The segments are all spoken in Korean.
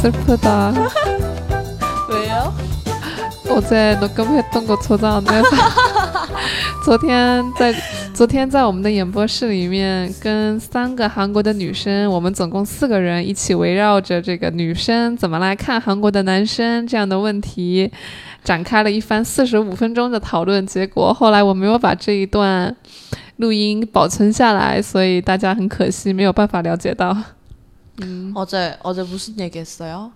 슬프다. 왜요? 어제 녹음했던 거 저장 안 돼서 昨天在昨天在我们的演播室里面，跟三个韩国的女生，我们总共四个人一起围绕着这个女生怎么来看韩国的男生这样的问题，展开了一番四十五分钟的讨论。结果后来我没有把这一段录音保存下来，所以大家很可惜没有办法了解到。 음. 어제 어제 무슨 얘기했어요?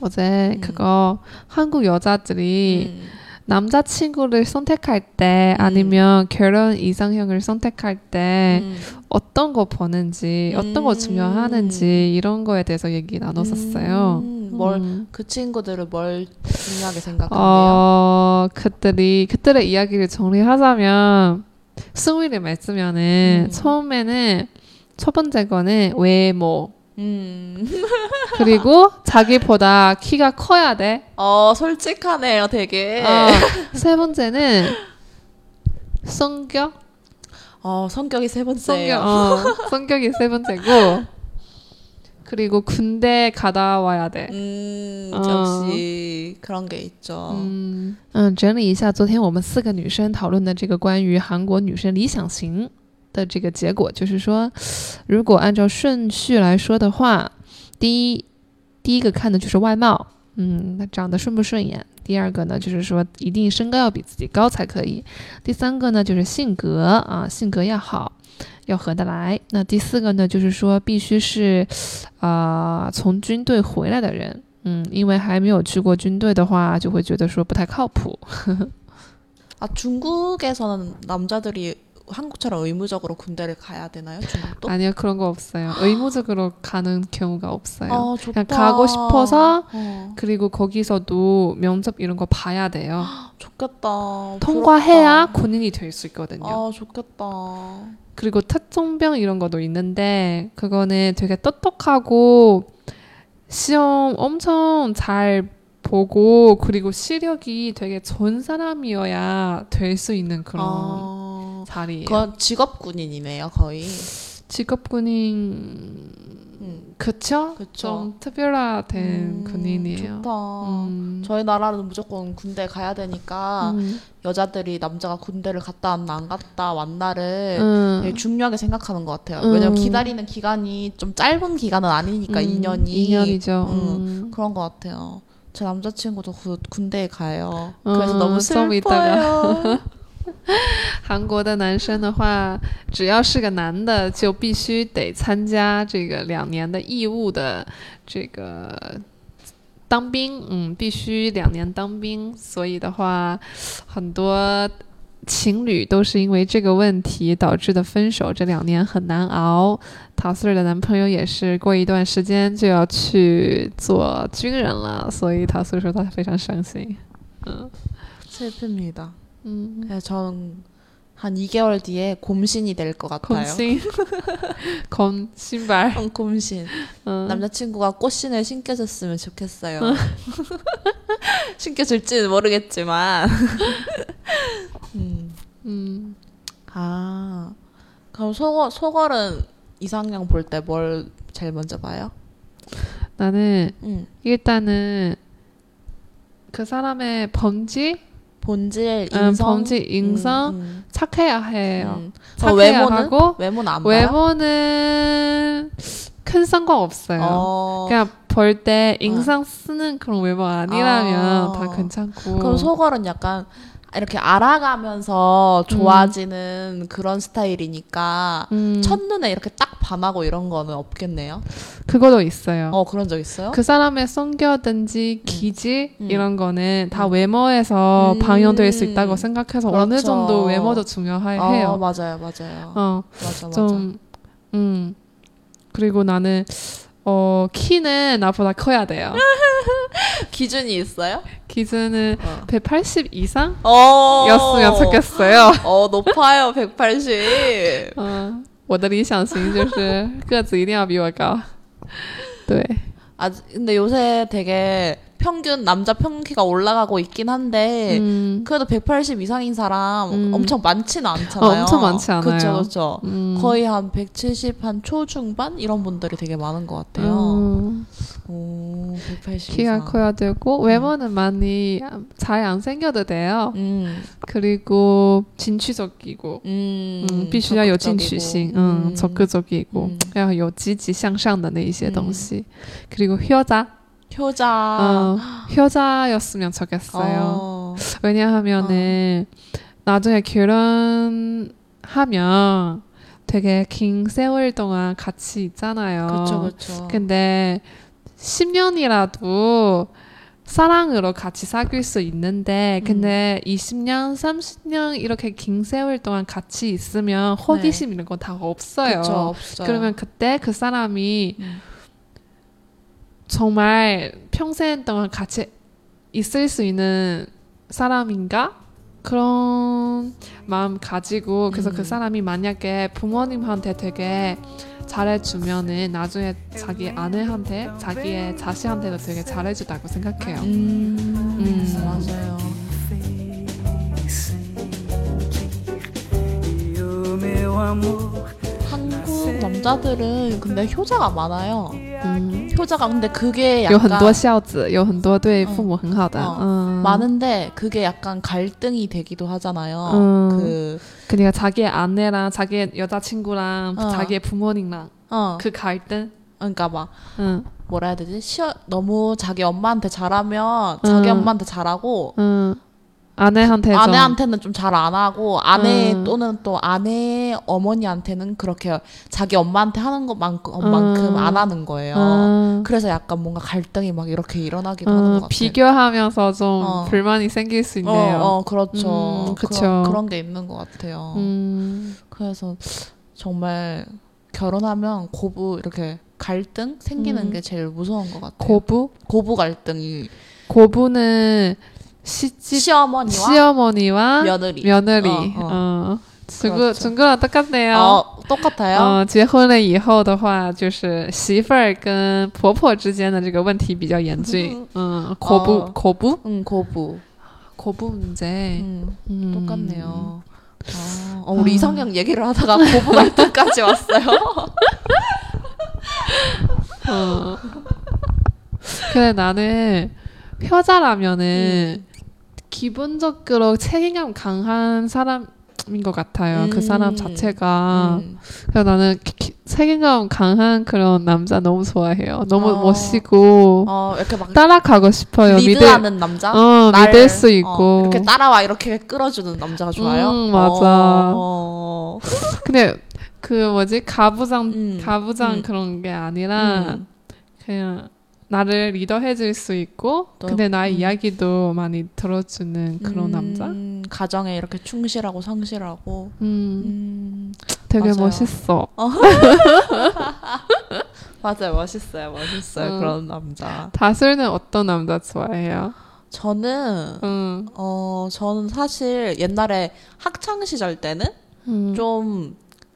어제 음. 그거 한국 여자들이 음. 남자친구를 선택할 때 아니면 결혼 이상형을 선택할 때 음. 어떤 거 보는지 어떤 거 음. 중요하는지 이런 거에 대해서 얘기 나눴었어요. 음, 뭘, 음. 그 친구들은 뭘 중요하게 생각한대요? 어, 그들이 그들의 이야기를 정리하자면 승위를 말쓰면은 음. 처음에는 첫 번째 거는 외모 음. 그리고 자기보다 키가 커야 돼. 어, 솔직하네요, 되게. 어, 세 번째는 성격 어, 성격이 세 성격 번째예요. 어, 성격이 세 번째고 그리고 군대 갔다 와야 돼. 음, 어. 역시 그런 게 있죠. 嗯嗯，整理一下昨天我们四个女生讨论的这个关于韩国女生理想型 的这个结果，就是说，如果按照顺序来说的话，第一第一个看的就是外貌，嗯，她长得顺不顺眼；第二个呢，就是说一定身高要比自己高才可以；第三个呢，就是性格啊，性格要好。要合得来。那第四个呢，就是说必须是，啊、从军队回来的人。嗯，因为还没有去过军队的话，就会觉得说不太靠谱。 아, 중국에서는 남자들이 한국처럼 의무적으로 군대를 가야 되나요? 중국도? 아니요 그런 거 없어요. 의무적으로 가는 경우가 없어요. 아. 그냥 가고 싶어서 어, 그리고 거기서도 면접 이런 거 봐야 돼요. 좋겠다. 통과해야 부럽다. 군인이 될 수 있거든요. 아, 좋겠다. 그리고 특종병 이런 것도 있는데 그거는 되게 똑똑하고 시험 엄청 잘 보고 그리고 시력이 되게 좋은 사람이어야 될 수 있는 그런 아, 자리예요. 그건 직업 군인이네요, 거의. 직업 군인 음, 그쵸? 그쵸. 좀 특별화된 음, 군인이에요. 좋다. 음. 저희 나라는 무조건 군대 가야 되니까 음. 여자들이 남자가 군대를 갔다 왔나 안 갔다 왔나를 음. 중요하게 생각하는 것 같아요. 음. 왜냐면 기다리는 기간이 좀 짧은 기간은 아니니까 음, 2년이 2년이죠. 음. 그런 것 같아요. 제 남자친구도 그 군대에 가요. 어, 그래서 너무. 슬퍼요. 韩国的男生的话，只要是个男的，就必须得参加这个两年的义务的这个当兵，嗯，必须两年当兵。所以的话，很多情侣都是因为这个问题导致的分手，这两年很难熬。陶思睿的男朋友也是过一段时间就要去做军人了，所以陶思睿说他非常伤心。嗯，这是女的。嗯， 그래서 저는 한 2개월 뒤에 곰신이 될 것 같아요. 곤신, 곤 신발. 응, 곰신. 음. 남자친구가 꽃신을 신겨줬으면 좋겠어요. 신겨줄지는 모르겠지만. 음. 음, 아, 그럼 소걸, 소걸은 이상형 볼 때 뭘 제일 먼저 봐요? 나는 음. 일단은 그 사람의 범지, 본질, 음, 인성? 범지, 인성 음, 음. 착해야 해요. 음. 어, 착해야 외모는? 하고 외모는 안 봐요? 외모는 큰 상관 없어요. 어, 그냥 볼 때 인상 쓰는 그런 외모 아니라면 아. 다 괜찮고. 그럼 소걸은 약간 이렇게 알아가면서 좋아지는 그런 스타일이니까 음, 첫눈에 이렇게 딱 반하고 이런 거는 없겠네요. 그거도 있어요. 어, 그런 적 있어요? 그 사람의 성격든지 기질 음. 이런 거는 다 음. 외모에서 음. 방영될 수 있다고 생각해서 어느 그렇죠. 정도 외모도 중요해요. 어, 맞아요, 맞아요. 어, 맞아, 맞아. 좀, 음. 그리고 나는, 어, 키는 나보다 커야 돼요. 기준이 있어요? 기준은 어. 180 이상? 어. 였으면 좋겠어요. 어, 높아요, 180. 嗯，我的理想型就是个子一定要比我高。对， 아, 근데 요새 되게 평균 남자 평균 키가 올라가고 있긴 한데 嗯 그래도 180 이상인 사람 음. 엄청 많지는 않잖아요. 어, 엄청 많지 않아요. 그렇죠, 그렇죠. 음. 거의 한 170 한 초중반 이런 분들이 되게 많은 것 같아요. 음, 오, 180 키가 이상. 커야 되고 외모는 많이 잘 안 생겨도 돼요. 음, 그리고 진취적이고, 음, 嗯，必须要有进取 적극적이고. 心，嗯， 음, 적극적이고， 음. 要有积极向上的那一些东嗯西。그리고효자， 효자. 음, 효자였으면 좋겠어요. 어. 왜냐하면은 나중에 결혼하면 되게 긴 세월 동안 같이 있잖아요. 그쵸, 그쵸. 근데 10년이라도 사랑으로 같이 사귈 수 있는데 음. 근데 20년, 30년 이렇게 긴 세월 동안 같이 있으면 호기심 이런 거 다 없어요. 그쵸, 없어요. 그러면 그때 그 사람이 음. 정말 평생 동안 같이 있을 수 있는 사람인가? 그런 마음 가지고 그래서 그 음. 사람이 만약에 부모님한테 되게 잘해주면은 나중에 자기 아내한테 자기의 자식한테도 되게 잘해주다고 생각해요. 음, 음. 맞아요. 한국 남자들은 근데 효자가 많아요. 음. 효자가 근데 그게 有很 약간 多孝子，有很多对父母很好的， 어. 嗯， 많은데 그게 약간 갈등이 되기도 하잖아요. 음. 그 그러니까 자기의 아내랑 자기의 여자친구랑 어. 자기의 부모님랑 어, 그 갈등, 그러니까 막 응, 뭐라 해야 되지? 시어, 너무 자기 엄마한테 잘하면 자기 음. 엄마한테 잘하고 응, 아내한테 좀 아내한테는 좀 잘 안 하고 아내 음. 또는 또 아내 어머니한테는 그렇게 자기 엄마한테 하는 것만큼 만큼 음. 안 하는 거예요. 음, 그래서 약간 뭔가 갈등이 막 이렇게 일어나기도 하는 것 음, 같아요. 비교하면서 좀 어. 불만이 생길 수 어, 있네요. 어, 그렇죠. 음. 그런, 그런 게 있는 것 같아요. 음, 그래서 정말 결혼하면 고부 이렇게 갈등 생기는 음. 게 제일 무서운 것 같아요. 고부? 고부 갈등이 고부는 시집 시어머니와 시어머니와 며느리. 며느리. 어, 어. 어. 중국 그렇죠. 중국랑 똑같네요. 어, 똑같아요. 嗯，结婚了以后的话，就是媳妇儿跟婆婆之间的这个问题比较严峻。嗯，口不哦口不 응, 고부.口不문제 응, 음. 똑같네요. 아, 어, 우리 이상형 얘기를 하다가 고부 갈등까지 왔어요. 어. 근데 나는 효자라면은 기본적으로 책임감 강한 사람인 것 같아요. 그 사람 음. 자체가. 음. 그래서 나는 기- 기- 책임감 강한 그런 남자 너무 좋아해요. 너무 어. 멋있고 어, 이렇게 막 따라가고 싶어요. 믿을 리드하는 남자? 어 날, 믿을 수 어, 있고. 이렇게 따라와 이렇게 끌어주는 남자가 좋아요. 음, 맞아. 어, 근데 그 뭐지 가부장 음, 가부장 음. 그런 게 아니라 음. 그냥 나를 리더해줄 수 있고 또, 근데 나의 음. 이야기도 많이 들어주는 그런 남자. 음, 가정에 이렇게 충실하고 성실하고. 음, 음, 되게 맞아요. 멋있어. 맞아요, 멋있어요, 멋있어요 음. 그런 남자. 다슬는 어떤 남자 좋아해요? 저는 음, 어 저는 사실 옛날에 학창 시절 때는 음. 좀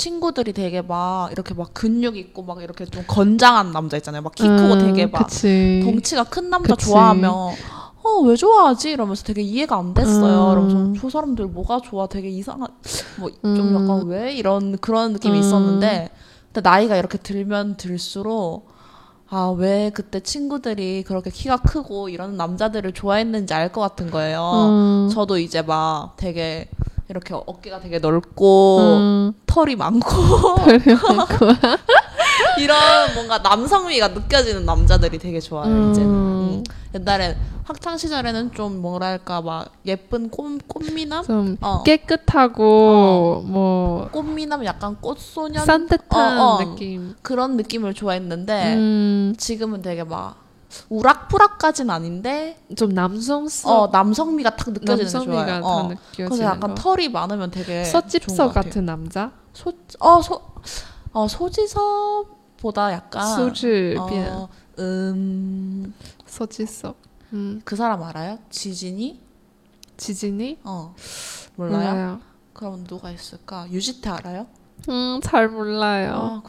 친구들이 되게 막 이렇게 막 근육 있고 막 이렇게 좀 건장한 남자 있잖아요. 막 키 크고 음, 되게 막 그치. 덩치가 큰 남자 그치. 좋아하면 어 왜 좋아하지 이러면서 되게 이해가 안 됐어요. 음. 그러면서 저 사람들 뭐가 좋아 되게 이상한 뭐좀 음. 약간 왜 이런 그런 느낌이 음. 있었는데 근데 나이가 이렇게 들면 들수록 아 왜 그때 친구들이 그렇게 키가 크고 이런 남자들을 좋아했는지 알 것 같은 거예요. 음, 저도 이제 막 되게 이렇게 어깨가 되게 넓고 음, 털이 많고 이런 뭔가 남성미가 느껴지는 남자들이 되게 좋아요 이제는. 음, 음. 옛날엔 학창 시절에는 좀 뭐랄까 막 예쁜 꽃 꽃미남 좀 어 깨끗하고 뭐 꽃미남 약간 꽃소년 산뜻한 어, 어. 느낌. 그런 느낌을 좋아했는데 음, 지금은 되게 막 우락부락까진 아닌데 좀 남성스럽 어 남성미가 탁 느껴지는 게 남성미가. 다 어. 느껴지는 그래서 약간 거. 털이 많으면 되게 서집서 좋은 것 같아요. 같은 남자? 소, 어, 소, 어, 소지섭보다 약간 소즈변 어, 음, 서지섭. 음, 그 사람 알아요? 지진이? 지진이? 어 몰라요? 몰라요. 그럼 누가 있을까? 유지태 알아요? 음, 잘 몰라요. 아,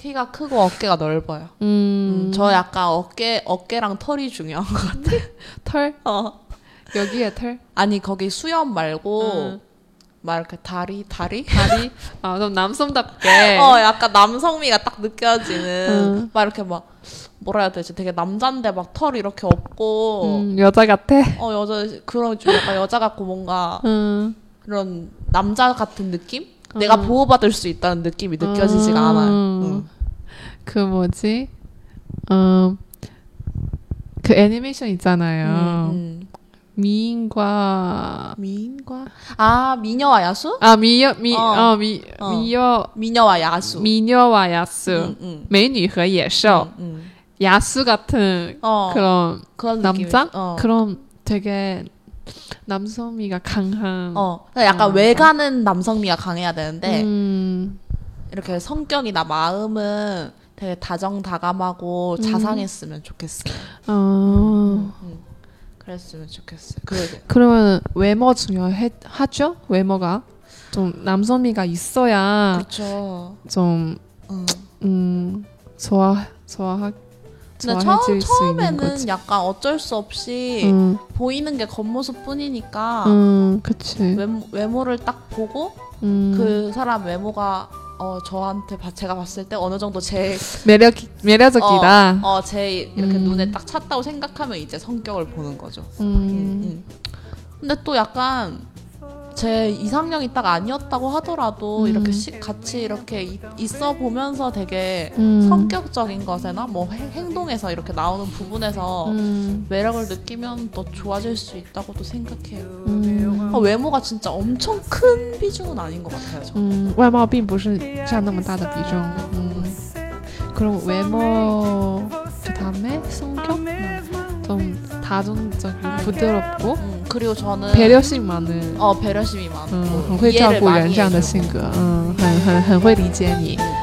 키가 크고 어깨가 넓어요. 嗯 음, 저 약간 어깨 어깨랑 털이 중요한 것 같아. 털 어. 여기에 털 아니 거기 수염 말고 응. 막 이렇게 다리 다리? 다리 아 그럼 남성답게 어 약간 남성미가 딱 느껴지는 응. 막 이렇게 막 뭐라 해야 되지? 되게 남잔데 막 털 이렇게 없고 음, 여자 같아. 어 여자 그런 좀 약간 여자 같고 뭔가 음. 그런 남자 같은 느낌? 내가 음. 보호받을 수 있다는 느낌이 느껴지지가 음. 않아요. 응. 그 뭐지? 음, 그 애니메이션 있잖아요. 음, 미인과 미인과 아 미녀와 야수? 아 미여 미 어. 어 미 어. 미여 미녀와 야수. 미녀와 야수 응, 응. 美女和野兽 응, 응. 야수 같은 어 그런 그런 느낌. 남자 어. 그런 되게 남성미가 강한 어 그러니까 약간 어, 외관은 남성미가 강해야 되는데 음, 이렇게 성격이나 마음은 되게 다정다감하고 음. 자상했으면 좋겠어요. 어. 그랬으면 좋겠어요. 그 그러면 외모 중요하죠? 외모가 좀 남성미가 있어야 그렇죠. 좀 응. 음, 좋아 좋아 근데 처음 수 처음에는. 약간 어쩔 수 없이 음, 보이는 게 겉모습뿐이니까 음, 그치. 외모, 외모를 딱 보고 음, 그 사람 외모가 어 저한테 봐- 제가 봤을 때 어느 정도 제 매력 매력적이다. 어, 제 이렇게 음. 눈에 딱 찼다고 생각하면 이제 성격을 보는 거죠. 음, 음. 근데 또 약간 제 이상형이 딱 아니었다고 하더라도 음. 이렇게 시- 같이 이렇게 이- 있어 보면서 되게 음. 성격적인 것에나 뭐 행- 행동에서 이렇게 나오는 부분에서 음, 매력을 느끼면 더 좋아질 수 있다고도 생각해요. 음, 아, 외모가 진짜 엄청 큰 비중은 아닌 것 같아요. 저. 嗯，外貌并不是占那么大的比重。嗯， 그럼 외모 그다음에 성격 좀 다정적이고 부드럽고 음, 그리고 저는 배려심 많은. 哦 배려심이 많고 嗯，很会 이해를 照顾人 많이 这样的 해줘요. 性格，嗯，很很很会理解你。 음,